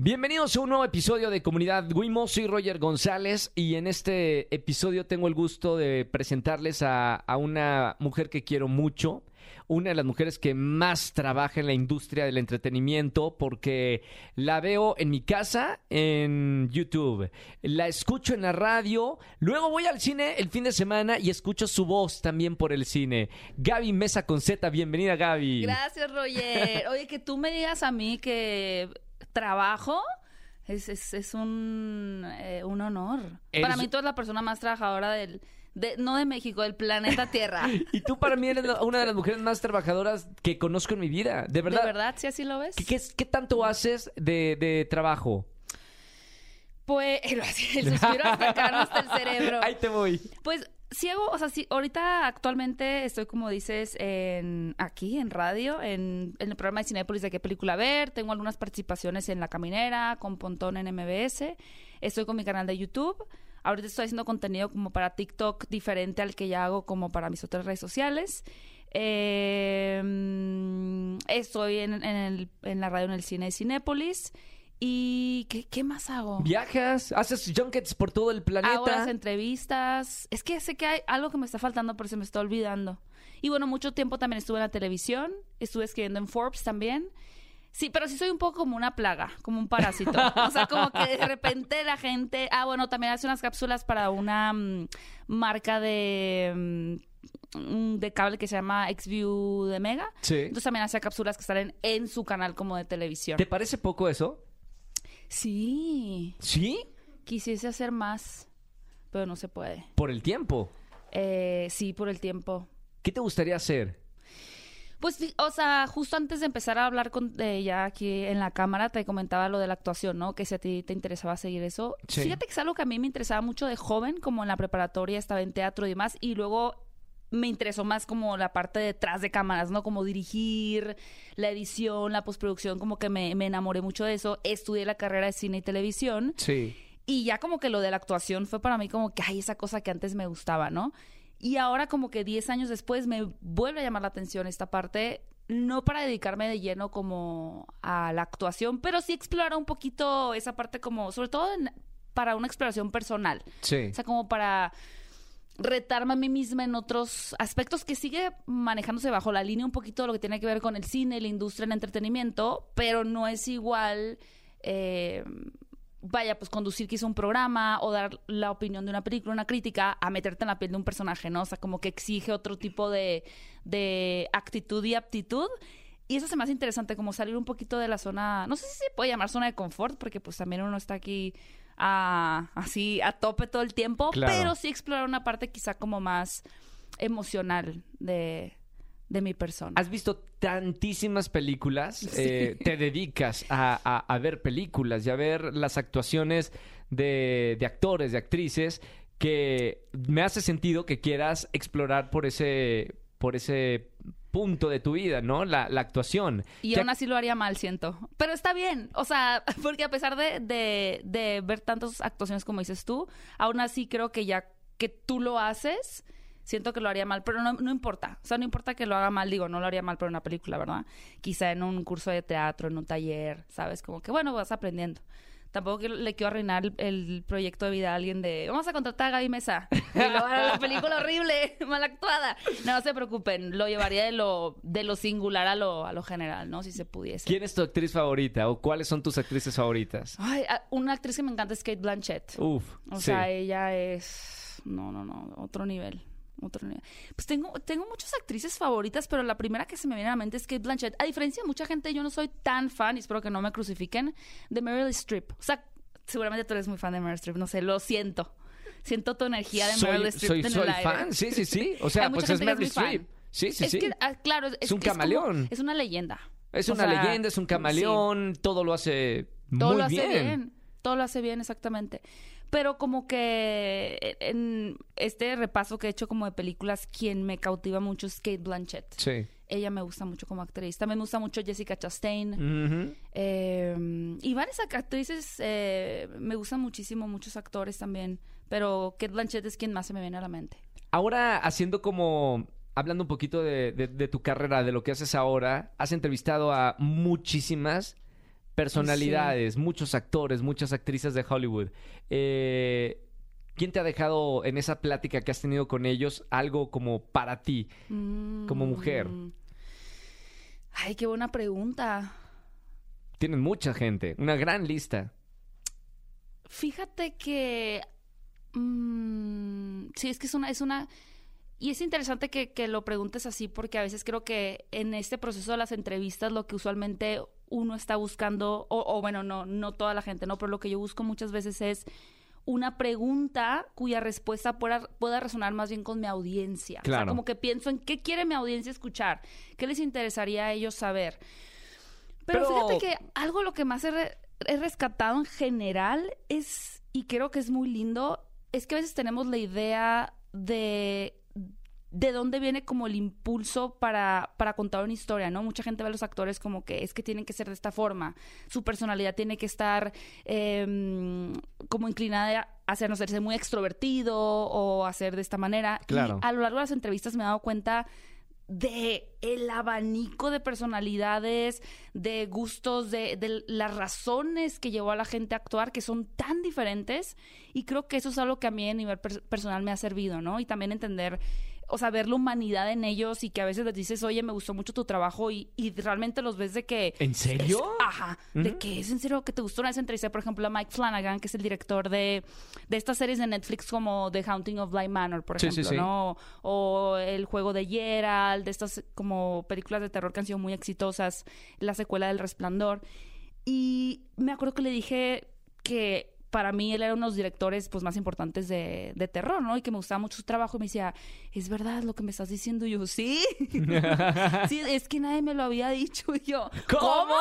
Bienvenidos a un nuevo episodio de Comunidad Wimo. Soy Roger González y en este episodio tengo el gusto de presentarles a, a una mujer que quiero mucho, una de las mujeres que más trabaja en la industria del entretenimiento porque la veo en mi casa, en YouTube, la escucho en la radio, luego voy al cine el fin de semana y escucho su voz también por el cine. Gaby Mesa con Z, bienvenida Gaby. Gracias, Roger. Oye, que tú me digas a mí que trabajo es, es, es un, eh, un honor. Eres- Para mí tú eres la persona más trabajadora del... De, no de México, del planeta Tierra. Y tú para mí eres una de las mujeres más trabajadoras que conozco en mi vida. De ¿De verdad. verdad? ¿Sí así lo ves? ¿Qué, qué, qué tanto haces de, de trabajo? Pues el, el suspiro hasta acá, hasta el cerebro. Ahí te voy. Pues sí hago, o sea, sí, ahorita actualmente estoy, como dices, en aquí, en radio, en, el programa de Cinepolis de qué película ver, tengo algunas participaciones en La Caminera, con Pontón en MBS, estoy con mi canal de YouTube, ahorita estoy haciendo contenido como para TikTok diferente al que ya hago como para mis otras redes sociales. Eh, estoy en, en, el- en la radio en el cine de Cinépolis. ¿Y qué, qué más hago? ¿Viajas? ¿Haces junkets por todo el planeta? Hago las entrevistas. Es que sé que hay algo que me está faltando, pero se me está olvidando. Y bueno, mucho tiempo también estuve en la televisión, estuve escribiendo en Forbes también. Sí, pero sí soy un poco como una plaga, como un parásito. O sea, como que de repente la gente... Ah, bueno, también hace unas cápsulas para una mm, marca de, mm, de cable que se llama XView de Mega. Sí. Entonces también hace cápsulas que salen en su canal como de televisión. ¿Te parece poco eso? Sí, ¿Sí? quisiese hacer más, pero no se puede. Por el tiempo. Eh, sí, por el tiempo. ¿Qué te gustaría hacer? Pues, o sea, justo antes de empezar a hablar con ella aquí en la cámara, te comentaba lo de la actuación, ¿no? Que si a ti te interesaba seguir eso. Sí. Fíjate que es algo que a mí me interesaba mucho de joven, como en la preparatoria, estaba en teatro y demás, y luego me interesó más como la parte detrás de cámaras, ¿no? Como dirigir, la edición, la postproducción, como que me, me enamoré mucho de eso. Estudié la carrera de cine y televisión. Sí. Y ya como que lo de la actuación fue para mí como que, ay, esa cosa que antes me gustaba, ¿no? Y ahora como que 10 años después me vuelve a llamar la atención esta parte, no para dedicarme de lleno como a la actuación, pero sí explorar un poquito esa parte como, sobre todo en- para una exploración personal. Sí. O sea, como para retarme a mí misma en otros aspectos que sigue manejándose bajo la línea un poquito de lo que tiene que ver con el cine, la industria, el entretenimiento, pero no es igual, eh, vaya, pues conducir quizá un programa o dar la opinión de una película, una crítica, a meterte en la piel de un personaje, ¿no? O sea, como que exige otro tipo de, de actitud y aptitud. Y eso se me hace interesante, como salir un poquito de la zona, no sé si se puede llamar zona de confort, porque pues también uno está aquí a- así a tope todo el tiempo, Claro. pero sí explorar una parte quizá como más emocional de, de mi persona. Has visto tantísimas películas, eh, te dedicas a, a- a ver películas y a ver las actuaciones de, de actores, de actrices, que me hace sentido que quieras explorar por ese, por ese punto de tu vida, ¿no? La, la actuación. Y Que- aún así lo haría mal, siento. Pero está bien. O sea, porque a pesar de, de, de ver tantas actuaciones como dices tú, aún así creo que ya que tú lo haces, siento que lo haría mal. Pero no, no importa. O sea, no importa que lo haga mal. Digo, no lo haría mal por una película, ¿verdad? Quizá en un curso de teatro, en un taller, ¿sabes? Como que, bueno, vas aprendiendo. Tampoco que le quiero arruinar el, el proyecto de vida a alguien de vamos a contratar a Gaby Mesa y hará la película horrible, mal actuada. No, no se preocupen, lo llevaría de lo, de lo singular a lo, a lo general, ¿no? Si se pudiese. ¿Quién es tu actriz favorita o cuáles son tus actrices favoritas? Ay, una actriz que me encanta es Kate Blanchett. Uf, O sí. sea, ella es. No, no, no, otro nivel. Otro nivel. Pues tengo, tengo muchas actrices favoritas, pero la primera que se me viene a la mente es Kate Blanchett. A diferencia de mucha gente, yo no soy tan fan, y espero que no me crucifiquen, de Meryl Streep. O sea, seguramente tú eres muy fan de Meryl Streep, no sé, lo siento. Siento tu energía de Meryl Streep soy, en el soy aire. fan, sí, sí, sí. O sea, pues es Meryl. Streep. Sí, sí, es sí. que, ah, claro, es, Es un camaleón. es una leyenda. Es O una sea, leyenda, es un sí. camaleón, todo lo hace Todo muy lo hace bien. Todo lo hace bien, exactamente. Pero como que en este repaso que he hecho como de películas, quien me cautiva mucho es Kate Blanchett. Sí. Ella me gusta mucho como actriz. También me gusta mucho Jessica Chastain. Eh, y varias ac- actrices, eh, me gustan muchísimo, muchos actores también. Pero Kate Blanchett es quien más se me viene a la mente. Ahora, haciendo como. Hablando un poquito de, de- de tu carrera, de lo que haces ahora, has entrevistado a muchísimas personalidades, muchos actores, muchas actrices de Hollywood. Eh, ¿Quién te ha dejado en esa plática que has tenido con ellos algo como para ti, como mujer? Mm. Ay, qué buena pregunta. Tienen mucha gente, una gran lista. Fíjate que. mm, sí, es que es una, es una. Y es interesante que, que lo preguntes así, porque a veces creo que en este proceso de las entrevistas, lo que usualmente uno está buscando, o, o bueno, no, no toda la gente, ¿no? Pero lo que yo busco muchas veces es una pregunta cuya respuesta pueda, pueda resonar más bien con mi audiencia. O sea, Claro. como que pienso en qué quiere mi audiencia escuchar, qué les interesaría a ellos saber. Pero, Pero- fíjate que algo lo que más he, re- he rescatado en general es, y creo que es muy lindo, es que a veces tenemos la idea de de dónde viene como el impulso para, para contar una historia, ¿no? Mucha gente ve a los actores como que es que tienen que ser de esta forma, su personalidad tiene que estar eh, como inclinada a ser, no sé, ser muy extrovertido o hacer de esta manera. Claro. Y a lo largo de las entrevistas me he dado cuenta de el abanico de personalidades, de gustos, de, de las razones que llevó a la gente a actuar, que son tan diferentes. Y creo que eso es algo que a mí a nivel per- personal me ha servido, ¿no? Y también entender, o sea, ver la humanidad en ellos y que a veces les dices, oye, me gustó mucho tu trabajo y, y realmente los ves de que... ¿En serio? Es- ajá, de que es en serio que te gustó. Una vez entrevisté, por ejemplo, a Mike Flanagan, que es el director de, de estas series de Netflix como The Haunting of Bly Manor, por Sí, sí, ejemplo, sí. ¿no? O El Juego de Gerald, de estas como películas de terror que han sido muy exitosas, la secuela del Resplandor. Y me acuerdo que le dije que para mí él era uno de los directores pues más importantes de, de terror, ¿no? Y que me gustaba mucho su trabajo y me decía, ¿es verdad lo que me estás diciendo? Y yo, sí. sí, es que nadie me lo había dicho. Y yo, ¿Cómo?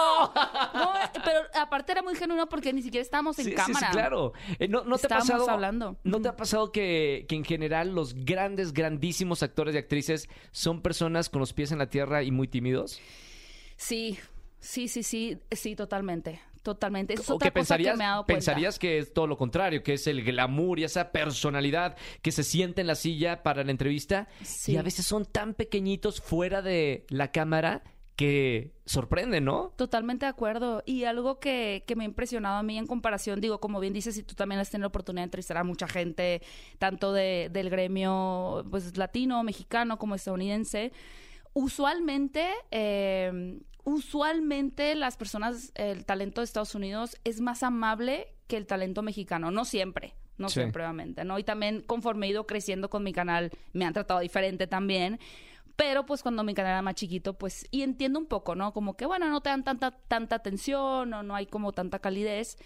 No, pero aparte era muy genuino porque ni siquiera estábamos en Sí, sí, cámara. sí, claro. Eh, ¿no, no te ha pasado, hablando. ¿No te ha pasado que, que en general los grandes, grandísimos actores y actrices son personas con los pies en la tierra y muy tímidos? Sí, sí, sí, sí, sí, totalmente. Totalmente. Eso es ¿O otra que cosa pensarías, que me dado cuenta. pensarías que es todo lo contrario, que es el glamour y esa personalidad que se siente en la silla para la entrevista Sí. y a veces son tan pequeñitos fuera de la cámara que sorprenden, ¿no? Totalmente de acuerdo. Y algo que, que me ha impresionado a mí en comparación, digo, como bien dices, si tú también has tenido la oportunidad de entrevistar a mucha gente, tanto de, del gremio pues latino, mexicano como estadounidense, usualmente, eh, usualmente las personas, el talento de Estados Unidos es más amable que el talento mexicano. No siempre, no Sí. siempre, obviamente, ¿no? Y también conforme he ido creciendo con mi canal, me han tratado diferente también. Pero pues cuando mi canal era más chiquito, pues, y entiendo un poco, ¿no? Como que, bueno, no te dan tanta, tanta atención o no hay como tanta calidez.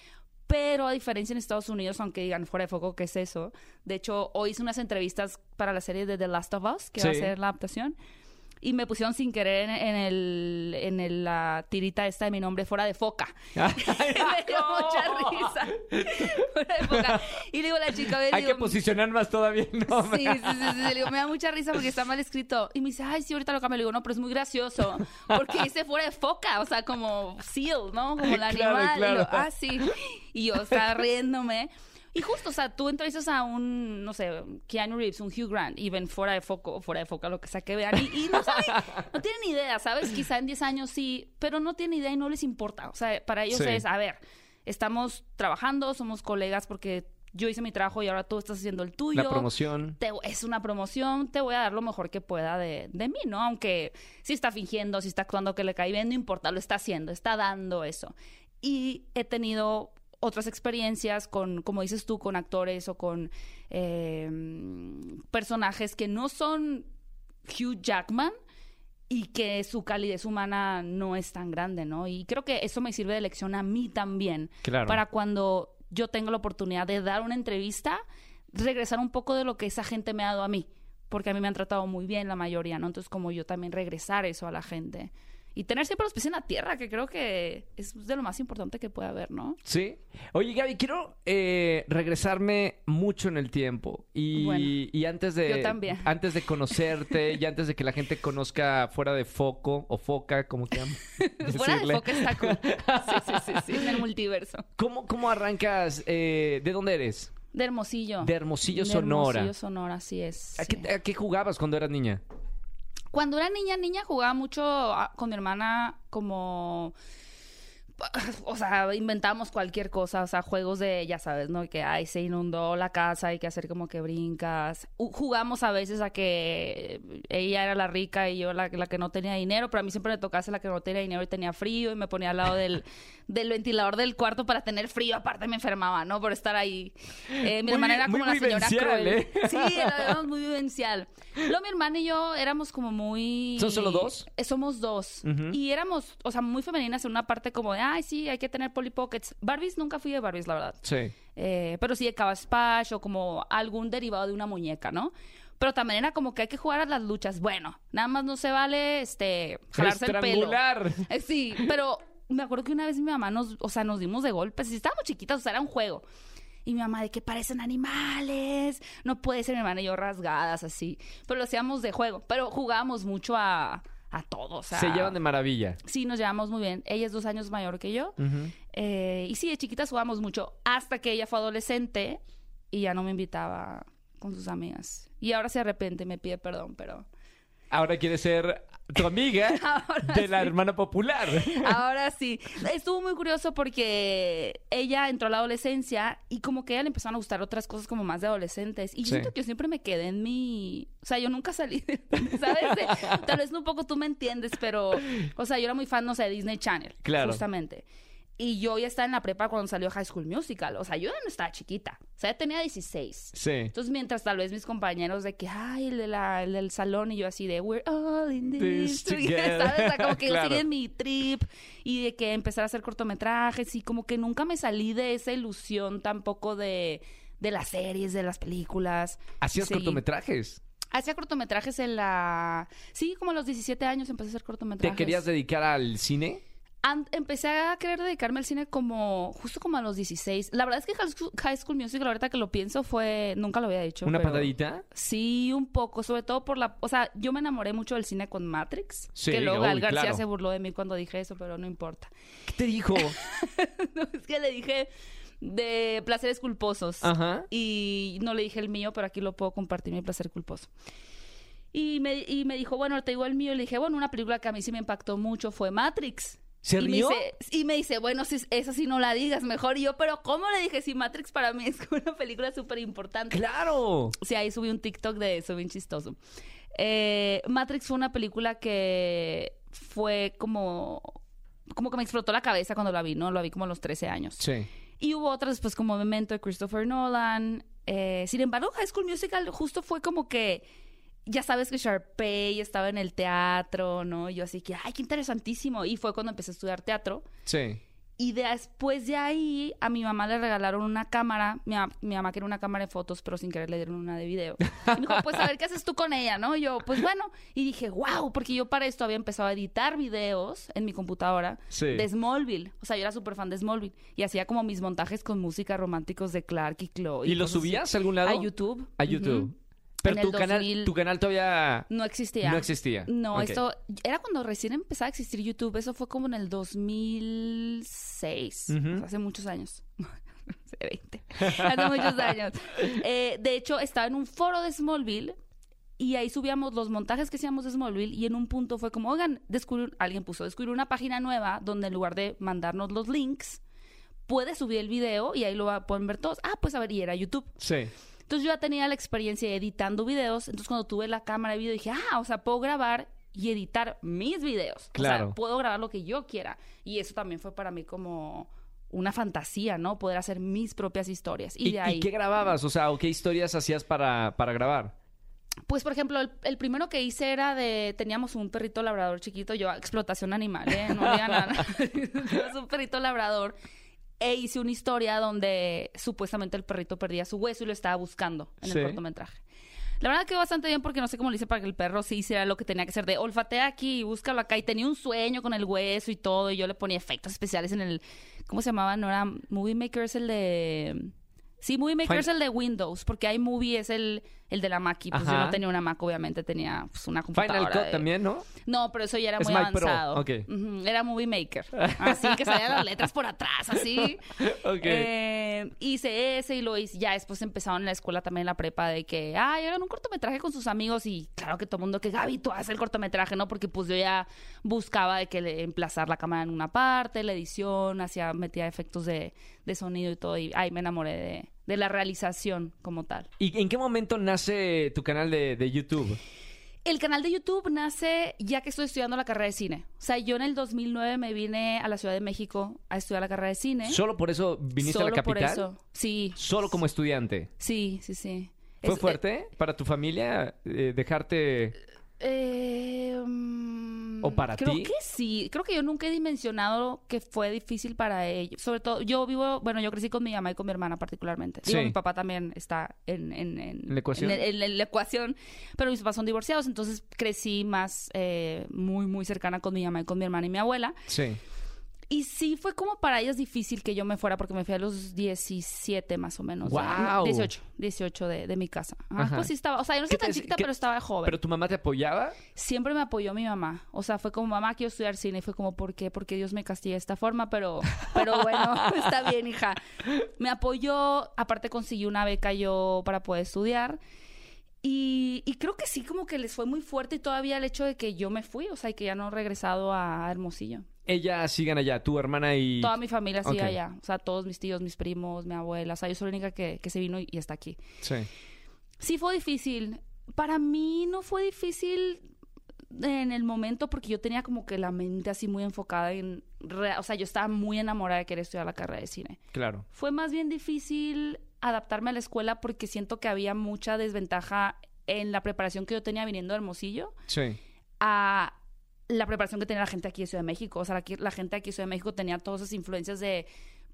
Pero a diferencia en Estados Unidos, aunque digan fuera de foco, ¿qué es eso? De hecho, hoy hice unas entrevistas para la serie de The Last of Us, que va a ser la adaptación. Y me pusieron sin querer en, en el, en el- la tirita esta de mi nombre fuera de foca. me dio mucha risa. fuera de foca. Y le digo a la chica, a ver, Hay digo, que posicionar más todavía el nombre. Sí, sí, sí, sí, Le digo, me da mucha risa porque está mal escrito. Y me dice, ay, sí, ahorita lo cambio. Le digo, no, pero es muy gracioso. Porque dice fuera de foca, o sea, como seal, ¿no? Como el Claro, animal. Y lo, ah, sí. Y yo estaba riéndome. Y justo, o sea, tú entrevistas a un, no sé, Keanu Reeves, un Hugh Grant, y ven fuera de foco, fuera de foca, lo que sea que vean, y, y no saben, no tienen idea, ¿sabes? Quizá en 10 años sí, pero no tienen idea y no les importa. O sea, para ellos Sí. es, a ver, estamos trabajando, somos colegas porque yo hice mi trabajo y ahora tú estás haciendo el tuyo La promoción. te- es una promoción, te voy a dar lo mejor que pueda de, de mí, ¿no? Aunque si está fingiendo, si está actuando que le cae bien, no importa, lo está haciendo, está dando eso. Y he tenido otras experiencias con, como dices tú, con actores o con eh, personajes que no son Hugh Jackman y que su calidez humana no es tan grande, ¿no? Y creo que eso me sirve de lección a mí también Claro. para cuando yo tengo la oportunidad de dar una entrevista, regresar un poco de lo que esa gente me ha dado a mí, porque a mí me han tratado muy bien la mayoría, ¿no? Entonces como yo también regresar eso a la gente y tener siempre los pies en la tierra, que creo que es de lo más importante que puede haber, ¿no? Sí. Oye, Gaby, quiero eh, regresarme mucho en el tiempo. Y, Bueno, y antes de. yo también. Antes de conocerte y antes de que la gente conozca fuera de foco o foca, como quieran Fuera de foco está cool. Sí, sí, sí, sí, en el multiverso. ¿Cómo, cómo arrancas? eh, ¿De dónde eres? De Hermosillo. De Hermosillo, De Sonora. Hermosillo, Sonora, así es. ¿A sí. qué, a qué jugabas cuando eras niña? Cuando era niña, niña jugaba mucho ah, con mi hermana como o sea, inventamos cualquier cosa, o sea, juegos de, ya sabes, ¿no? Que ay, se inundó la casa, hay que hacer como que brincas. U- jugamos a veces a que ella era la rica y yo la, la que no tenía dinero, pero a mí siempre me tocase la que no tenía dinero y tenía frío y me ponía al lado del, del ventilador del cuarto para tener frío, aparte me enfermaba, ¿no? Por estar ahí. Eh, mi Muy hermana era como la señora cruel. ¿eh? Sí, éramos muy vivencial. Luego mi hermana y yo éramos como muy... ¿Son solo dos? Eh, Somos dos. Ujú. Y éramos, o sea, muy femeninas en una parte como de, ay, sí, hay que tener Polly Pockets. Barbies, nunca fui de Barbies, la verdad. Sí. Eh, pero sí de Cabaspash o como algún derivado de una muñeca, ¿no? Pero también era como que hay que jugar a las luchas. Bueno, nada más no se vale, este, jalarse el pelo. Eh, Sí, pero me acuerdo que una vez mi mamá nos, o sea, nos dimos de golpes y estábamos chiquitas, o sea, era un juego. Y mi mamá de que parecen animales, no puede ser mi hermana y yo rasgadas así. Pero lo hacíamos de juego, pero jugábamos mucho a, a todo, o sea. Se llevan de maravilla. Sí, nos llevamos muy bien. Ella es dos años mayor que yo. Eh, y sí, de chiquitas jugamos mucho hasta que ella fue adolescente y ya no me invitaba con sus amigas. Y ahora se arrepiente y me pide perdón, pero Ahora quiere ser tu amiga de la hermana popular. ahora sí. Estuvo muy curioso porque ella entró a la adolescencia y como que a ella le empezaron a gustar otras cosas como más de adolescentes. Y yo Sí. siento que yo siempre me quedé en mi... O sea, yo nunca salí, de- ¿sabes? Tal vez un poco tú me entiendes, pero... O sea, yo era muy fan, no sé, de Disney Channel. Claro. Justamente. Y yo ya estaba en la prepa cuando salió High School Musical. O sea, yo ya no estaba chiquita. O sea, ya tenía 16. Sí. Entonces, mientras tal vez mis compañeros de que, ay, el, de la- el del salón, y yo así de, we're all in This this together". ¿sabes? O sea, como que Claro. yo seguí en mi trip y de que empezar a hacer cortometrajes y como que nunca me salí de esa ilusión tampoco de, de las series, de las películas. Hacías Seguí. cortometrajes. Hacía cortometrajes en la... Sí, como a los 17 años empecé a hacer cortometrajes. ¿Te querías dedicar al cine? Empecé a querer dedicarme al cine como justo como a los 16. La verdad es que High School, Musical, ahorita que lo pienso, fue nunca lo había hecho. ¿Una pero- patadita? Sí, un poco, sobre todo por la, o sea, yo me enamoré mucho del cine con Matrix, Sí, que luego Gal García claro. se burló de mí cuando dije eso, pero no importa. ¿Qué te dijo? No, es que le dije de placeres culposos Ajá. y no le dije el mío, pero aquí lo puedo compartir mi placer culposo. Y me, y me dijo, bueno, te digo el mío. Y le dije, bueno, una película que a mí sí me impactó mucho fue Matrix. ¿Se y rió? Me dice, y me dice, bueno, si, esa sí no la digas mejor. Y yo, pero ¿cómo le dije? Si Matrix para mí es una película súper importante. ¡Claro! Sí, ahí subí un TikTok de eso, bien chistoso. Eh, Matrix fue una película que fue como... Como que me explotó la cabeza cuando la vi, ¿no? La vi como a los 13 años. Sí. Y hubo otras, pues, como Memento de Christopher Nolan. Eh, sin embargo, High School Musical justo fue como que... Ya sabes que Sharpay estaba en el teatro, ¿no? Y yo así que, ¡ay, qué interesantísimo! Y fue cuando empecé a estudiar teatro. Sí. Y después de ahí, a mi mamá le regalaron una cámara. Mi, mi mamá quería una cámara de fotos, pero sin querer le dieron una de video. Y me dijo, pues a ver qué haces tú con ella, ¿no? Y yo, pues bueno. Y dije, wow, porque yo para esto había empezado a editar videos en mi computadora Sí. de Smallville. O sea, yo era súper fan de Smallville. Y hacía como mis montajes con música románticos de Clark y Chloe. ¿Y lo cosas así. subías a algún lado? A YouTube. A YouTube. Pero En tu el canal, 2000. tu canal todavía No existía. no existía. No, esto era cuando recién empezaba a existir YouTube. Eso fue como en el 2006. Ujú. o sea, hace muchos años. hace 20. Hace muchos años. Eh, de hecho, estaba en un foro de Smallville y ahí subíamos los montajes que hacíamos de Smallville y en un punto fue como, oigan, descubrí, alguien puso, descubrí una página nueva donde en lugar de mandarnos los links, puedes subir el video y ahí lo va- pueden ver todos. Ah, pues a ver, y era YouTube. Sí. Entonces yo ya tenía la experiencia editando videos. Entonces cuando tuve la cámara de video dije, ah, o sea, puedo grabar y editar mis videos. O Claro. sea, puedo grabar lo que yo quiera. Y eso también fue para mí como una fantasía, ¿no? Poder hacer mis propias historias. Y, ¿Y, de y ahí, qué grababas? O sea, ¿o qué historias hacías para, para grabar? pues por ejemplo, el, el primero que hice era de, teníamos un perrito labrador chiquito, yo, explotación animal, ¿eh? No digan nada. Teníamos un perrito labrador. E hice una historia donde supuestamente el perrito perdía su hueso y lo estaba buscando en Sí. el cortometraje. La verdad quedó bastante bien porque no sé cómo lo hice para que el perro sí hiciera lo que tenía que hacer de olfatea aquí y búscalo acá. Y tenía un sueño con el hueso y todo. Y yo le ponía efectos especiales en el. ¿Cómo se llamaba? No era Movie Maker, es el de. Sí, Movie Maker es el de Windows, porque iMovie es el, el de la Mac. Y pues yo no tenía una Mac, obviamente tenía pues, una computadora. Final Cut de- también, ¿no? No, pero eso ya era Es muy Pro, avanzado. ok. Ujú, Era Movie Maker. Así que salían las letras por atrás, así. Eh, hice ese y lo hice. Ya después empezaron en la escuela también en la prepa de que, ay, hagan un cortometraje con sus amigos. Y claro que todo el mundo que, Gaby, tú haces el cortometraje, ¿no? Porque pues yo ya buscaba de que le- emplazar la cámara en una parte, la edición, hacía, metía efectos de, de sonido y todo. Y ahí me enamoré de, de la realización como tal. ¿Y en qué momento nace tu canal de, de YouTube? El canal de YouTube nace ya que estoy estudiando la carrera de cine. O sea, yo en el 2009 me vine a la Ciudad de México a estudiar la carrera de cine. ¿Solo por eso viniste Solo a la por capital? eso. Sí. Solo como estudiante. Sí, sí, sí. ¿Fue Es- fuerte para tu familia eh, dejarte Eh, mm, ¿O para creo ti? que sí. Creo que yo nunca he dimensionado que fue difícil para ellos. Sobre todo, yo vivo, bueno, yo crecí con mi mamá y con mi hermana particularmente. Digo, Sí. mi papá también está en, en, en- ¿En la ecuación? En la ecuación, pero mis papás son divorciados, entonces crecí más eh, muy, muy cercana con mi mamá y con mi hermana y mi abuela. Sí. Y sí fue como para ellas difícil que yo me fuera porque me fui a los 17 más o menos. ¡Guau! 18, 18 de, de mi casa. Ajá, Ajá. Pues sí estaba, o sea, yo no ¿Qué estaba tan chiquita, pero estaba joven. ¿Pero tu mamá te apoyaba? Siempre me apoyó mi mamá. O sea, fue como, mamá, quiero estudiar cine. Y fue como, ¿por qué? Porque Dios me castiga de esta forma, pero, pero bueno, está bien, hija. Me apoyó, aparte consiguió una beca yo para poder estudiar. Y, y creo que sí, como que les fue muy fuerte y todavía el hecho de que yo me fui, o sea, y que ya no he regresado a Hermosillo. Ellas sigan allá, tu hermana y... Toda mi familia sigue allá. O sea, todos mis tíos, mis primos, mi abuela. O sea, yo soy la única que, que se vino y, y está aquí. Sí. Sí fue difícil. Para mí no fue difícil en el momento porque yo tenía como que la mente así muy enfocada en... O sea, yo estaba muy enamorada de querer estudiar la carrera de cine. Claro. Fue más bien difícil adaptarme a la escuela porque siento que había mucha desventaja en la preparación que yo tenía viniendo de Hermosillo Sí. a la preparación que tenía la gente aquí de Ciudad de México. O sea, la, la gente aquí de Ciudad de México tenía todas esas influencias de,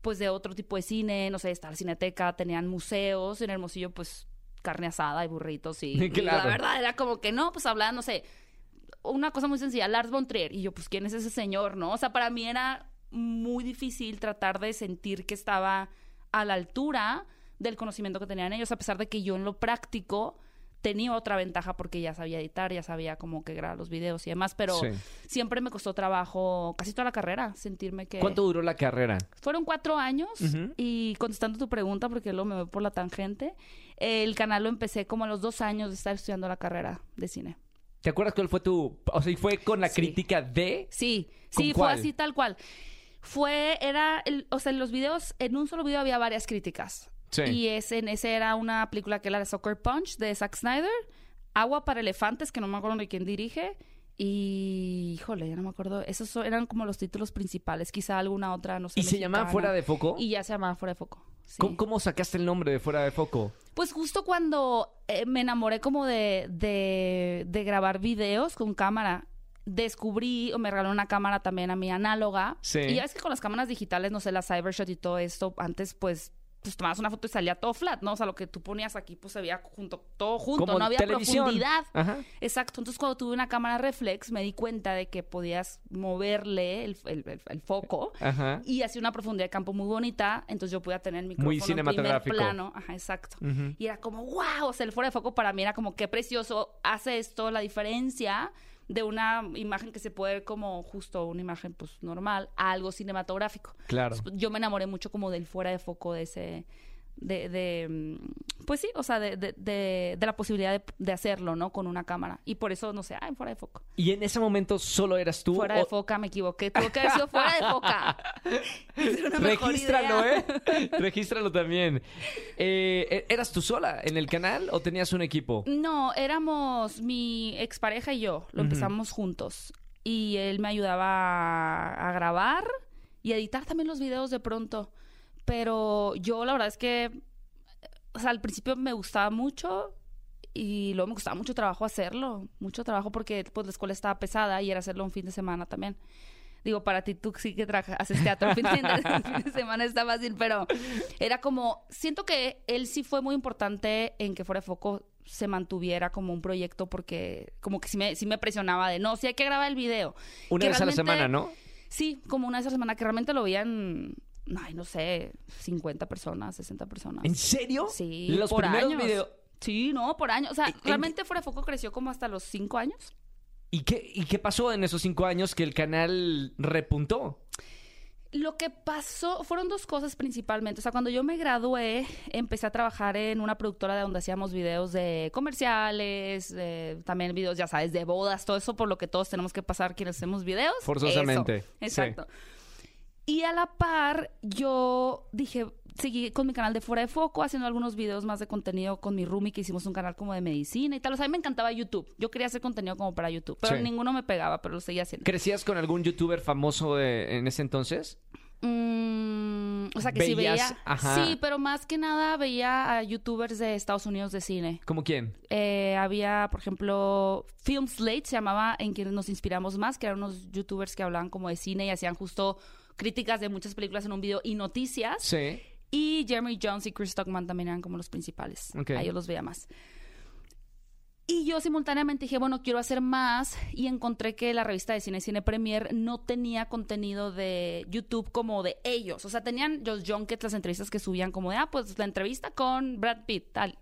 pues, de otro tipo de cine, no sé, estar cineteca, tenían museos, en Hermosillo, pues, carne asada y burritos y, y Claro. la verdad era como que no, pues hablaban, no sé, una cosa muy sencilla, Lars von Trier, y yo, pues, ¿quién es ese señor, no? O sea, para mí era muy difícil tratar de sentir que estaba a la altura del conocimiento que tenían ellos, a pesar de que yo en lo práctico tenía otra ventaja porque ya sabía editar, ya sabía cómo que grabar los videos y demás, pero Sí. siempre me costó trabajo, casi toda la carrera, sentirme que... ¿Cuánto duró la carrera? Fueron cuatro años y contestando tu pregunta, porque luego me voy por la tangente, el canal lo empecé como a los dos años de estar estudiando la carrera de cine. ¿Te acuerdas cuál fue tu... O sea, y fue con la Sí. crítica de... Sí, ¿Con sí, cuál? fue así tal cual. Fue, era, el- o sea, en los videos, en un solo video había varias críticas. Sí. Y ese, en ese era una película que era de Soccer Punch de Zack Snyder, Agua para elefantes, que no me acuerdo de quién dirige, y híjole, ya no me acuerdo. Esos so- eran como los títulos principales, quizá alguna otra, no sé. ¿Y se llamaba. Fuera de Foco? Y ya se llamaba Fuera de Foco. sí. ¿Cómo, cómo sacaste el nombre de Fuera de Foco? Pues justo cuando eh, me enamoré como de, de, de grabar videos con cámara, descubrí o me regaló una cámara también a mi análoga. Sí. Y ya es que con las cámaras digitales, no sé, la Cybershot y todo esto, antes pues pues tomabas una foto y salía todo flat, ¿no? O sea, lo que tú ponías aquí pues se veía junto, todo junto, Como no había televisión. profundidad. Ajá. Exacto. Entonces, cuando tuve una cámara reflex, me di cuenta de que podías moverle el, el- el- el foco Ajá. y hacía una profundidad de campo muy bonita. Entonces, yo podía tener el micrófono en primer plano. Ajá, exacto. Y era como, wow, o sea, el fuera de foco para mí era como, qué precioso hace esto la diferencia de una imagen que se puede ver como justo una imagen pues normal a algo cinematográfico. Claro. Yo me enamoré mucho como del fuera de foco de ese... De, de, mm, pues sí, o sea, de, de, de- de la posibilidad de, de hacerlo, ¿no? Con una cámara. Y por eso, no sé, ay, fuera de foco. ¿Y en ese momento solo eras tú? Fuera de foca, me equivoqué. Tuvo que haber sido fuera de foca. Regístralo. ¿eh? Regístralo también. Eh, ¿Eras tú sola en el canal o tenías un equipo? No, éramos mi expareja y yo. Lo empezamos juntos. Y él me ayudaba a, a grabar y a editar también los videos de pronto. Pero yo la verdad es que, o sea, al principio me gustaba mucho y luego me costaba mucho trabajo hacerlo. Mucho trabajo porque pues la escuela estaba pesada y era hacerlo un fin de semana también. Digo, para ti tú sí que haces teatro, fin de, fin de semana está fácil, pero era como, siento que él sí fue muy importante en que fuera de foco se mantuviera como un proyecto porque como que sí me, sí me presionaba de, no, sí hay que grabar el video. Una Que vez a la semana, ¿no? Sí, como una vez a la semana, que realmente lo veían, ay, no sé, 50 personas, 60 personas. ¿En serio? Sí, Los por primeros años. video- Sí, no, por años. O sea, ¿En- en- realmente Fuera Foco creció como hasta los cinco años. ¿Y qué, ¿Y qué pasó en esos cinco años que el canal repuntó? Lo que pasó fueron dos cosas principalmente. O sea, cuando yo me gradué, empecé a trabajar en una productora de donde hacíamos videos de comerciales, también videos, ya sabes, de bodas, todo eso por lo que todos tenemos que pasar quienes hacemos videos. Forzosamente, Eso, sí. Y a la par, yo dije, seguí con mi canal de Fuera de Foco, haciendo algunos videos más de contenido con mi roomie, que hicimos un canal como de medicina y tal. O sea, a mí me encantaba YouTube. Yo quería hacer contenido como para YouTube, pero Sí. ninguno me pegaba, pero lo seguía haciendo. ¿Crecías con algún youtuber famoso de- en ese entonces? Mm, o sea, que sí veía. ajá. Sí, pero más que nada veía a youtubers de Estados Unidos de cine. ¿Cómo quién? Eh, había, por ejemplo, Film Slate se llamaba, en quienes nos inspiramos más, que eran unos youtubers que hablaban como de cine y hacían justo críticas de muchas películas en un video y noticias. Sí. Y Jeremy Jones y Chris Stockman también eran como los principales. Ok. A ellos los veía más. Y yo simultáneamente dije, bueno, quiero hacer más y encontré que la revista de cine Cine Premier no tenía contenido de YouTube como de ellos. O sea, tenían los junkets, las entrevistas que subían como de, ah, pues la entrevista con Brad Pitt, tal.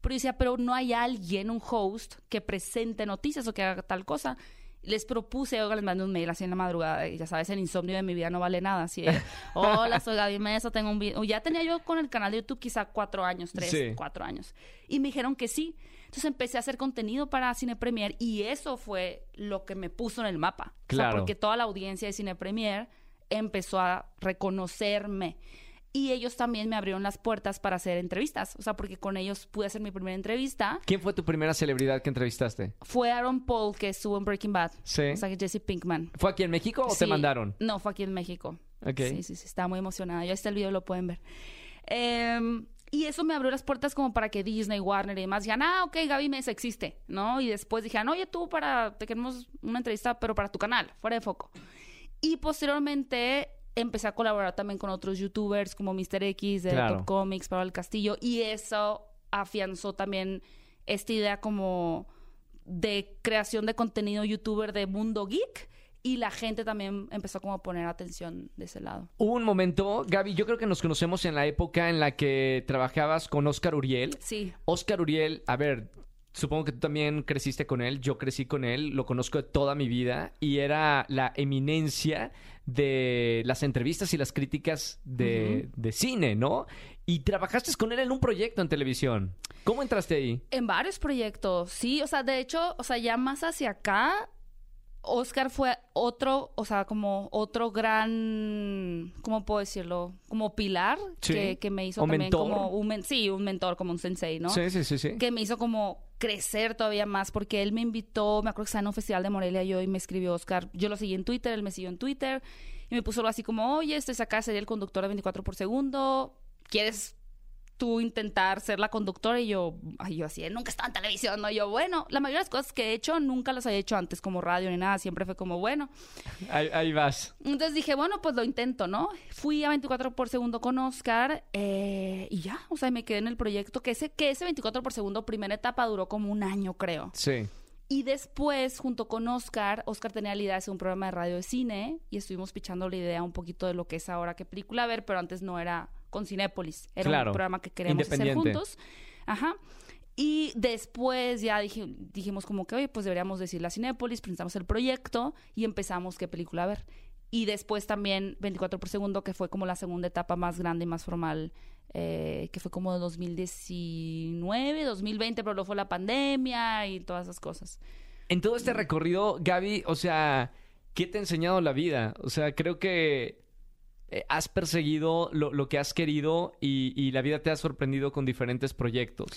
Pero yo decía, pero no hay alguien, un host, que presente noticias o que haga tal cosa. Les propuse, oiga, les mandé un mail así en la madrugada, y ya sabes, el insomnio de mi vida no vale nada. Así hola, soy Gaby Mesa, tengo un video. Ya tenía yo con el canal de YouTube quizá cuatro años, tres, Sí. cuatro años. Y me dijeron que sí. Entonces empecé a hacer contenido para Cine Premier y eso fue lo que me puso en el mapa. O Claro. sea, porque toda la audiencia de Cine Premier empezó a reconocerme. Y ellos también me abrieron las puertas para hacer entrevistas. O sea, porque con ellos pude hacer mi primera entrevista. ¿Quién fue tu primera celebridad que entrevistaste? Fue Aaron Paul, que estuvo en Breaking Bad. Sí. O sea, que Jesse Pinkman. ¿Fue aquí en México o te Sí. mandaron? No, fue aquí en México. Ok. Sí, sí, sí, estaba muy emocionada. Ya está el video, lo pueden ver. Em, y eso me abrió las puertas como para que Disney, Warner y demás dijeran, ah, ok, Gaby Mesa existe, ¿no? Y después dijeron, oye, tú para, te queremos una entrevista, pero para tu canal, fuera de foco. Y posteriormente empecé a colaborar también con otros youtubers como Mr. X de Claro. Top Comics, Pablo del Castillo, y eso afianzó también esta idea como de creación de contenido youtuber de mundo geek y la gente también empezó como a poner atención de ese lado. Hubo un momento, Gaby, yo creo que nos conocemos en la época en la que trabajabas con Oscar Uriel. Sí, Oscar Uriel, a ver, supongo que tú también creciste con él, yo crecí con él, lo conozco de toda mi vida y era la eminencia de las entrevistas y las críticas de, de cine, ¿no? Y trabajaste con él en un proyecto en televisión. ¿Cómo entraste ahí? en varios proyectos, sí, o sea, de hecho, o sea, ya más hacia acá, Oscar fue otro, o sea, como otro gran, ¿cómo puedo decirlo? Como pilar Sí. que, que me hizo ¿O también mentor? como un, men- sí, un mentor, como un sensei, ¿no? Sí, sí, sí, sí. que me hizo como crecer todavía más porque él me invitó, me acuerdo que estaba en un festival de Morelia yo y me escribió Oscar, yo lo seguí en Twitter, él me siguió en Twitter y me puso algo así como, oye, estoy acá, sería el conductor de 24 por segundo, ¿quieres tú intentar ser la conductora? Y yo, ay, yo así, nunca estaba en televisión, ¿no? Y yo, bueno, la mayoría de las cosas que he hecho nunca las había hecho antes como radio ni nada, siempre fue como, bueno, Ahí, ahí vas. entonces dije, bueno, pues lo intento, ¿no? Fui a 24 por segundo con Oscar eh, y ya, o sea, me quedé en el proyecto, que ese, que ese 24 por segundo primera etapa duró como un año, creo. Sí. Y después, junto con Oscar, Oscar tenía la idea de hacer un programa de radio de cine y estuvimos pichando la idea un poquito de lo que es ahora qué película ver, pero antes no era con Cinépolis, era Claro, un programa que queríamos hacer juntos. Ajá. Y después ya dije- dijimos como que, oye, pues deberíamos decirle a Cinépolis, presentamos el proyecto y empezamos qué película ver. Y después también 24 por segundo, que fue como la segunda etapa más grande y más formal, eh, que fue como de 2019, 2020, pero luego fue la pandemia y todas esas cosas. En todo este recorrido, Gaby, o sea, ¿qué te ha enseñado la vida? O sea, creo que eh, has perseguido lo, lo que has querido y, y la vida te ha sorprendido con diferentes proyectos.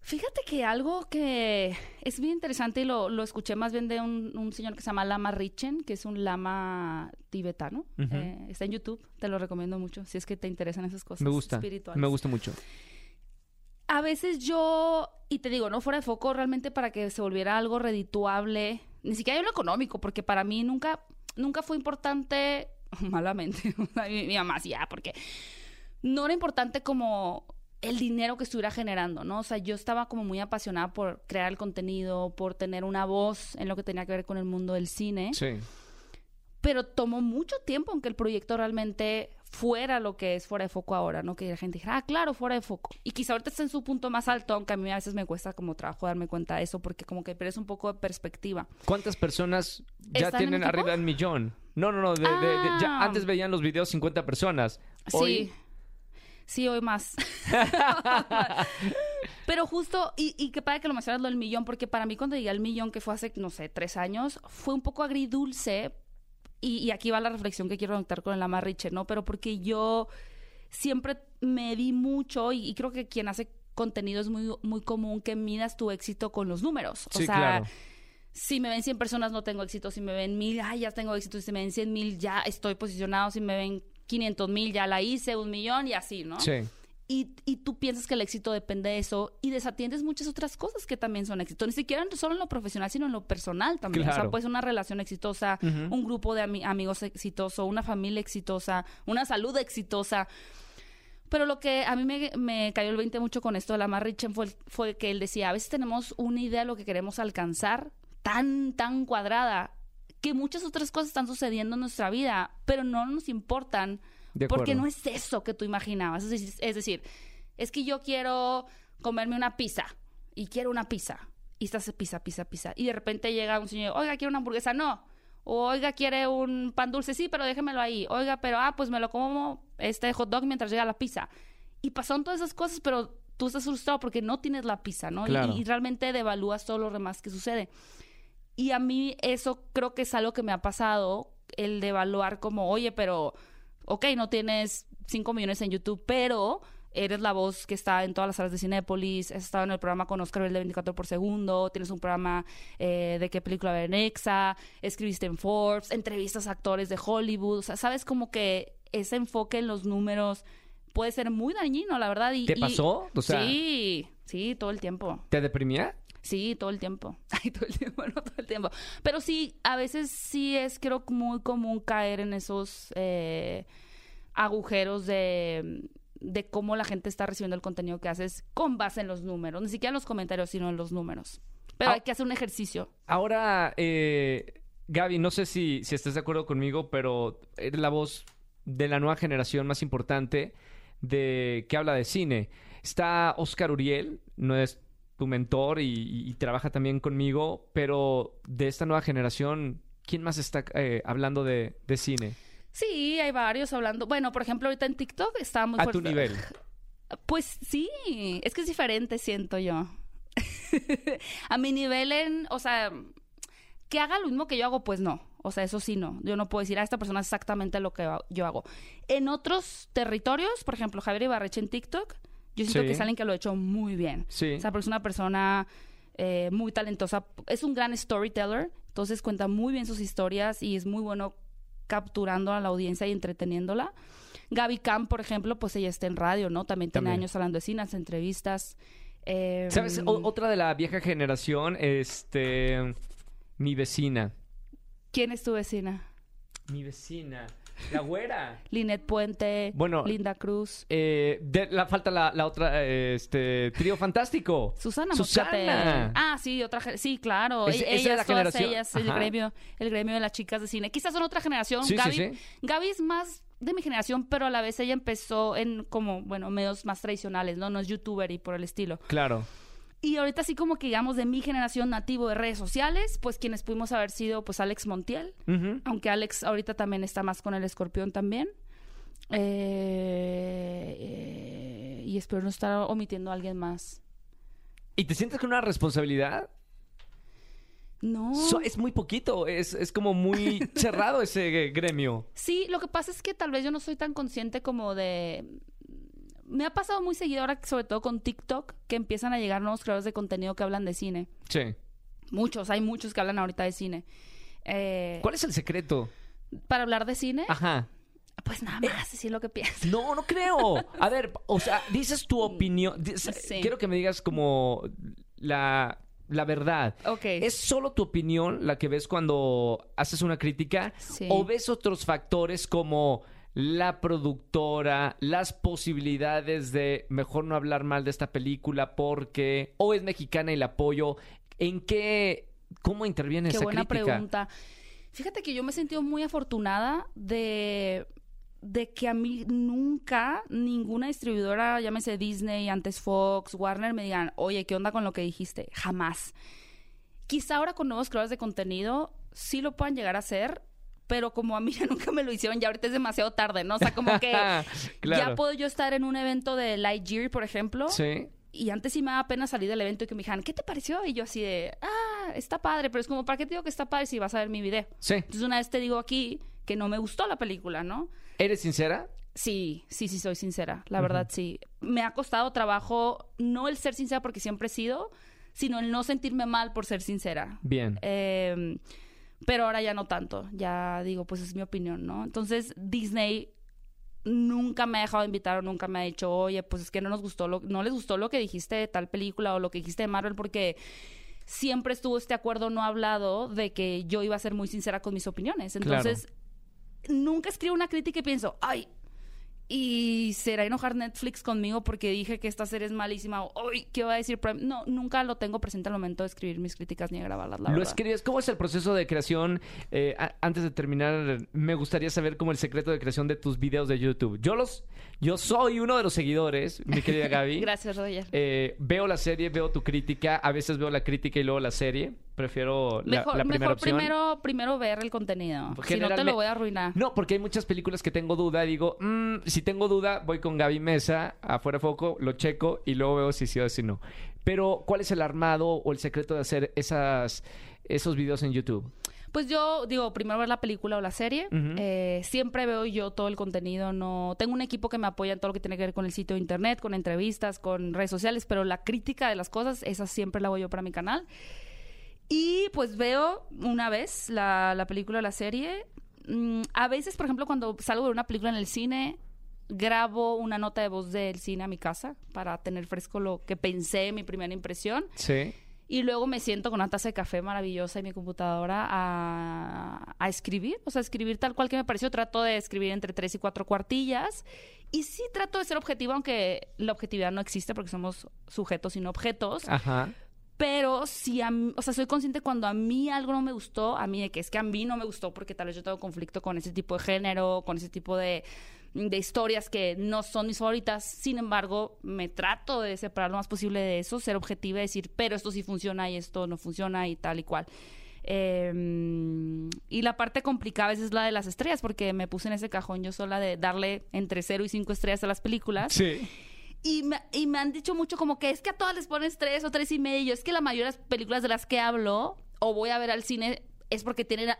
Fíjate que algo que es bien interesante y lo, lo escuché más bien de un, un señor que se llama Lama Richen, que es un lama tibetano. Eh, está en YouTube, te lo recomiendo mucho si es que te interesan esas cosas Me gusta. espirituales. Me gusta mucho. A veces yo, y te digo, no fuera de foco realmente para que se volviera algo redituable, ni siquiera en lo económico, porque para mí nunca, nunca fue importante, malamente, mi, mi mamá sí, ya, porque no era importante como el dinero que estuviera generando, ¿no? O sea, yo estaba como muy apasionada por crear el contenido, por tener una voz en lo que tenía que ver con el mundo del cine Sí. pero tomó mucho tiempo aunque el proyecto realmente fuera lo que es fuera de foco ahora, ¿no? Que la gente dijera, ah, claro, fuera de foco. Y quizá ahorita está en su punto más alto, aunque a mí a veces me cuesta como trabajo darme cuenta de eso, porque como que pierdes un poco de perspectiva. ¿Cuántas personas ya ¿Están en tienen arriba del millón? No, no, no. de- de- de- ya Ah. antes veían los videos 50 personas. Hoy, Sí. Sí, hoy más. Pero justo, y, y qué padre que lo mencionas lo del millón, porque para mí cuando llegué al millón, que fue hace, no sé, tres años, fue un poco agridulce. Y, y aquí va la reflexión que quiero conectar con el Amarriche, ¿no? Pero porque yo siempre me di mucho, y, y creo que quien hace contenido es muy, muy común que midas tu éxito con los números. O sí, sea, claro. si me ven 100 personas no tengo éxito, si me ven mil, ay, ya tengo éxito, si me ven 100 mil ya estoy posicionado, si me ven 500 mil ya la hice, un millón y así, ¿no? Sí. Y, y tú piensas que el éxito depende de eso y desatiendes muchas otras cosas que también son éxito. Ni siquiera solo en lo profesional, sino en lo personal también. O sea, pues una relación exitosa, un grupo de ami- amigos exitoso, una familia exitosa, una salud exitosa. Pero lo que a mí me, me cayó el 20 mucho con esto de la Richen fue, fue que él decía, a veces tenemos una idea de lo que queremos alcanzar tan, tan cuadrada, que muchas otras cosas están sucediendo en nuestra vida, pero no nos importan De porque no es eso que tú imaginabas. Es decir, es decir, es que yo quiero comerme una pizza y quiero una pizza. Y estás pizza, pizza, pizza. Y de repente llega un señor, oiga, quiero una hamburguesa. No. Oiga, quiere un pan dulce. Sí, pero déjemelo ahí. Oiga, pero, ah, pues me lo como este hot dog mientras llega la pizza. Y pasaron todas esas cosas, pero tú estás frustrado porque no tienes la pizza, ¿no? Y- Claro. Y, realmente devalúas todo lo demás que sucede. Y a mí eso creo que es algo que me ha pasado, el de evaluar como, oye, pero, ok, no tienes 5 millones en YouTube, pero eres la voz que está en todas las salas de Cinépolis, has estado en el programa con Oscar de 24 por segundo, tienes un programa eh, de qué película ver en Exa, escribiste en Forbes, entrevistas a actores de Hollywood, o sea, sabes como que ese enfoque en los números puede ser muy dañino, la verdad. Y, ¿Te pasó? O sea- sí, sí, todo el tiempo. ¿Te deprimía? Sí, todo el tiempo. Ay, todo el tiempo, no todo el tiempo. Pero sí, a veces sí es creo muy común caer en esos eh, agujeros de, de cómo la gente está recibiendo el contenido que haces con base en los números. Ni siquiera en los comentarios, sino en los números. Pero Ah. hay que hacer un ejercicio. Ahora, eh, Gaby, no sé si, si estás de acuerdo conmigo, pero eres la voz de la nueva generación más importante de que habla de cine. Está Oscar Uriel, no es tu mentor y, y- y trabaja también conmigo, pero de esta nueva generación, ¿quién más está eh, hablando de, de cine? Sí, hay varios hablando. Bueno, por ejemplo, ahorita en TikTok está muy A fuerte. tu nivel. Pues sí, es que es diferente, siento yo. a mi nivel en, o sea, que haga lo mismo que yo hago, pues no. O sea, eso sí no. Yo no puedo decir a esta persona exactamente lo que yo hago. En otros territorios, por ejemplo, Javier Ibarreche en TikTok, yo siento Sí. que es alguien que lo ha hecho muy bien. Sí. O sea, porque es una persona eh, muy talentosa. Es un gran storyteller. Entonces cuenta muy bien sus historias y es muy bueno capturando a la audiencia y entreteniéndola. Gaby Camp, por ejemplo, pues ella está en radio, ¿no? También tiene También. años hablando de cine, hace entrevistas. Eh, ¿Sabes? O- otra de la vieja generación, este... Mi vecina. ¿Quién es tu vecina? Mi vecina. La güera. Linet Puente, Bueno, Linda Cruz. Eh, de- la, falta la, la otra, eh, este, trío fantástico. Susana Susana. Ah, sí, otra sí, claro. Es- E- esa es ellas, la todas generación. ellas, el Ajá. gremio, el gremio de las chicas de cine. Quizás son otra generación. Sí, sí, Gaby, sí. Gaby es más de mi generación, pero a la vez ella empezó en como, bueno, medios más tradicionales, ¿no? No es youtuber y por el estilo. Claro. Y ahorita sí como que digamos de mi generación nativo de redes sociales, pues quienes pudimos haber sido pues Alex Montiel, aunque Alex ahorita también está más con el escorpión también. Eh, eh, y espero no estar omitiendo a alguien más. ¿Y te sientes con una responsabilidad? No. So- es muy poquito, es, es como muy cerrado ese gremio. Sí, lo que pasa es que tal vez yo no soy tan consciente como de... Me ha pasado muy seguido ahora, sobre todo con TikTok, que empiezan a llegar nuevos creadores de contenido que hablan de cine. Sí. Muchos, hay muchos que hablan ahorita de cine. Eh, ¿Cuál es el secreto? Para hablar de cine, Ajá. pues nada más decir lo que piensas. No, no creo. A ver, o sea, dices tu opinión. Dices- Sí. Quiero que me digas como la, la verdad. Ok. ¿Es solo tu opinión la que ves cuando haces una crítica? Sí. ¿O ves otros factores como la productora, las posibilidades de mejor no hablar mal de esta película porque o es mexicana y la apoyo? ¿En qué, cómo interviene Qué esa buena crítica? pregunta. Fíjate que yo me he sentido muy afortunada de de que a mí nunca ninguna distribuidora, llámese Disney, antes Fox, Warner, me digan, oye, ¿qué onda con lo que dijiste? Jamás. Quizá ahora con nuevos creadores de contenido sí lo puedan llegar a hacer, pero como a mí ya nunca me lo hicieron, ya ahorita es demasiado tarde, ¿no? O sea, como que Claro. ya puedo yo estar en un evento de Lightyear, por ejemplo, Sí. y antes sí me daba pena salir del evento y que me dijeran, ¿qué te pareció? Y yo así de, ah, está padre, pero es como, ¿para qué te digo que está padre si vas a ver mi video? Sí. Entonces una vez te digo aquí que no me gustó la película, ¿no? ¿Eres sincera? Sí, sí, sí, soy sincera. La verdad, sí. Me ha costado trabajo, no el ser sincera porque siempre he sido, sino el no sentirme mal por ser sincera. Bien. Eh, pero ahora ya no tanto. Ya digo, pues es mi opinión, ¿no? Entonces, Disney nunca me ha dejado de invitar o nunca me ha dicho, oye, pues es que no nos gustó, lo, no les gustó lo que dijiste de tal película o lo que dijiste de Marvel porque siempre estuvo este acuerdo no hablado de que yo iba a ser muy sincera con mis opiniones. Entonces, nunca escribo una crítica y pienso, ay, y será enojar Netflix conmigo porque dije que esta serie es malísima o, ¿qué va a decir Prime? No, nunca lo tengo presente al momento de escribir mis críticas ni de grabarlas, la ¿Lo verdad. escribes? ¿Cómo es el proceso de creación? Eh, a- antes de terminar, me gustaría saber cómo el secreto de creación de tus videos de YouTube. Yo los, yo soy uno de los seguidores, mi querida Gaby. Gracias, Roger. Eh, veo la serie, veo tu crítica, a veces veo la crítica y luego la serie. Prefiero la, mejor la primera mejor opción. primero, primero ver el contenido. Si no te lo voy a arruinar. No, porque hay muchas películas que tengo duda digo, "Mm, si tengo duda, voy con Gaby Mesa, afuera de foco, lo checo y luego veo si sí o si no. Pero, ¿cuál es el armado o el secreto de hacer esas, esos videos en YouTube? Pues yo digo, primero ver la película o la serie. Eh, siempre veo yo todo el contenido. No tengo un equipo que me apoya en todo lo que tiene que ver con el sitio de internet, con entrevistas, con redes sociales, pero la crítica de las cosas, esa siempre la hago yo para mi canal. Y pues veo una vez la, la película o la serie. Mm, a veces, por ejemplo, cuando salgo de una película en el cine, grabo una nota de voz del cine a mi casa para tener fresco lo que pensé, mi primera impresión. Sí. Y luego me siento con una taza de café maravillosa en mi computadora a, a escribir, o sea, escribir tal cual que me pareció. Trato de escribir entre tres y cuatro cuartillas. Y sí trato de ser objetiva, aunque la objetividad no existe porque somos sujetos y no objetos. Ajá. Pero si a o sea, soy consciente cuando a mí algo no me gustó, a mí de que es que a mí no me gustó porque tal vez yo tengo conflicto con ese tipo de género, con ese tipo de, de historias que no son mis favoritas. Sin embargo, me trato de separar lo más posible de eso, ser objetiva y decir, pero esto sí funciona y esto no funciona y tal y cual. Eh, y la parte complicada a veces es la de las estrellas, porque me puse en ese cajón yo sola de darle entre 0 y 5 estrellas a las películas. Sí. Y me, y me han dicho mucho como que es que a todas les pones tres o tres y medio. Es que la mayoría de las películas de las que hablo o voy a ver al cine es porque tienen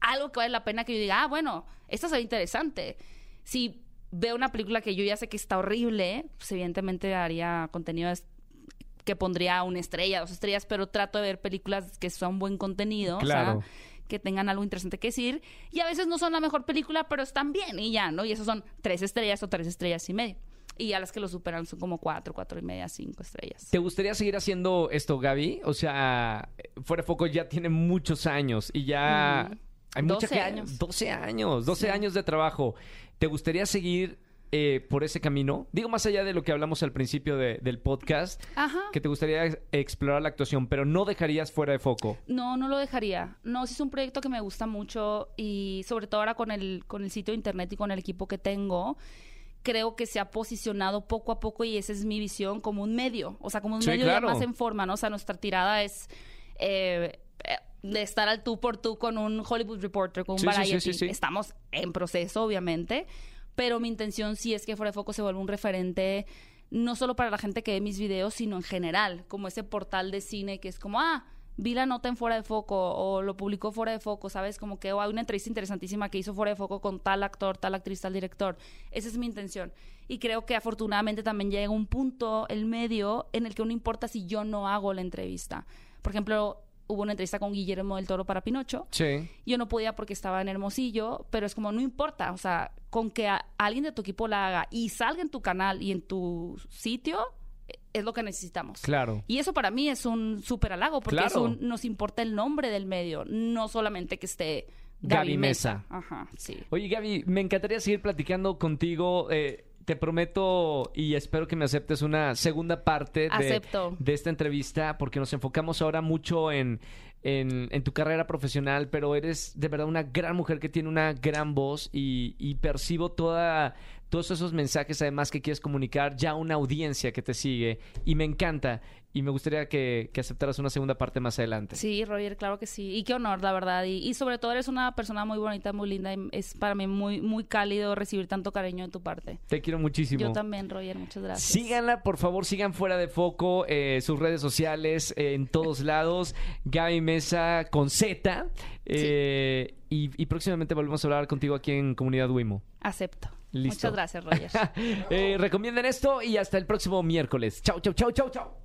algo que vale la pena que yo diga, ah, bueno, esta se ve interesante. Si veo una película que yo ya sé que está horrible, pues evidentemente haría contenido que pondría una estrella, dos estrellas, pero trato de ver películas que son buen contenido. o sea, que tengan algo interesante que decir. Y a veces no son la mejor película, pero están bien y ya, ¿no? Y esos son tres estrellas o tres estrellas y media. Y a las que lo superan son como cuatro, cuatro y media, cinco estrellas. ¿Te gustaría seguir haciendo esto, Gaby? O sea, Fuera de Foco ya tiene muchos años y ya... Mm. Hay mucha 12 gente- años. 12 años, 12 Sí. años de trabajo. ¿Te gustaría seguir eh, por ese camino? Digo, más allá de lo que hablamos al principio de- del podcast, Ajá. que te gustaría ex- explorar la actuación, pero no dejarías fuera de foco. No, no lo dejaría. No, sí es un proyecto que me gusta mucho y sobre todo ahora con el, con el sitio de internet y con el equipo que tengo, creo que se ha posicionado poco a poco y esa es mi visión como un medio, o sea, como un Sí, medio claro. ya más en forma, ¿no? O sea, nuestra tirada es eh, eh, de estar al tú por tú con un Hollywood Reporter, con un Sí, sí, sí, Variety. sí, sí. Estamos en proceso, obviamente, pero mi intención sí es que Fuera de Foco se vuelva un referente no solo para la gente que ve mis videos, sino en general, como ese portal de cine que es como, ah, vi la nota en Fuera de Foco o lo publicó Fuera de Foco, ¿sabes? Como que oh, hay una entrevista interesantísima que hizo Fuera de Foco con tal actor, tal actriz, tal director. Esa es mi intención. Y creo que afortunadamente también llega un punto, el medio, en el que no importa si yo no hago la entrevista. Por ejemplo, hubo una entrevista con Guillermo del Toro para Pinocho. Sí. Yo no podía porque estaba en Hermosillo, pero es como, no importa, o sea, con que a- alguien de tu equipo la haga y salga en tu canal y en tu sitio, es lo que necesitamos. Claro. Y eso para mí es un súper halago, porque es Claro. un- nos importa el nombre del medio, no solamente que esté Gaby Gaby, Mesa. Mesa. Ajá, sí. Oye, Gaby, me encantaría seguir platicando contigo. eh, te prometo y espero que me aceptes una segunda parte de, de esta entrevista porque nos enfocamos ahora mucho en, en, en tu carrera profesional, pero eres de verdad una gran mujer que tiene una gran voz y, y percibo toda, todos esos mensajes además que quieres comunicar, ya una audiencia que te sigue y me encanta y me gustaría que, que aceptaras una segunda parte más adelante. Sí, Roger, claro que sí. Y qué honor, la verdad. Y, y sobre todo eres una persona muy bonita, muy linda. Y es para mí muy, muy cálido recibir tanto cariño de tu parte. Te quiero muchísimo. Yo también, Roger. Muchas gracias. Síganla, por favor, sigan fuera de foco eh, sus redes sociales eh, en todos lados. Gaby Mesa con Z. eh, y, y próximamente volvemos a hablar contigo aquí en Comunidad Wimo. Acepto. Listo. Muchas gracias, Roger. Eh, recomienden esto y hasta el próximo miércoles. Chau, chau, chau, chau, chau.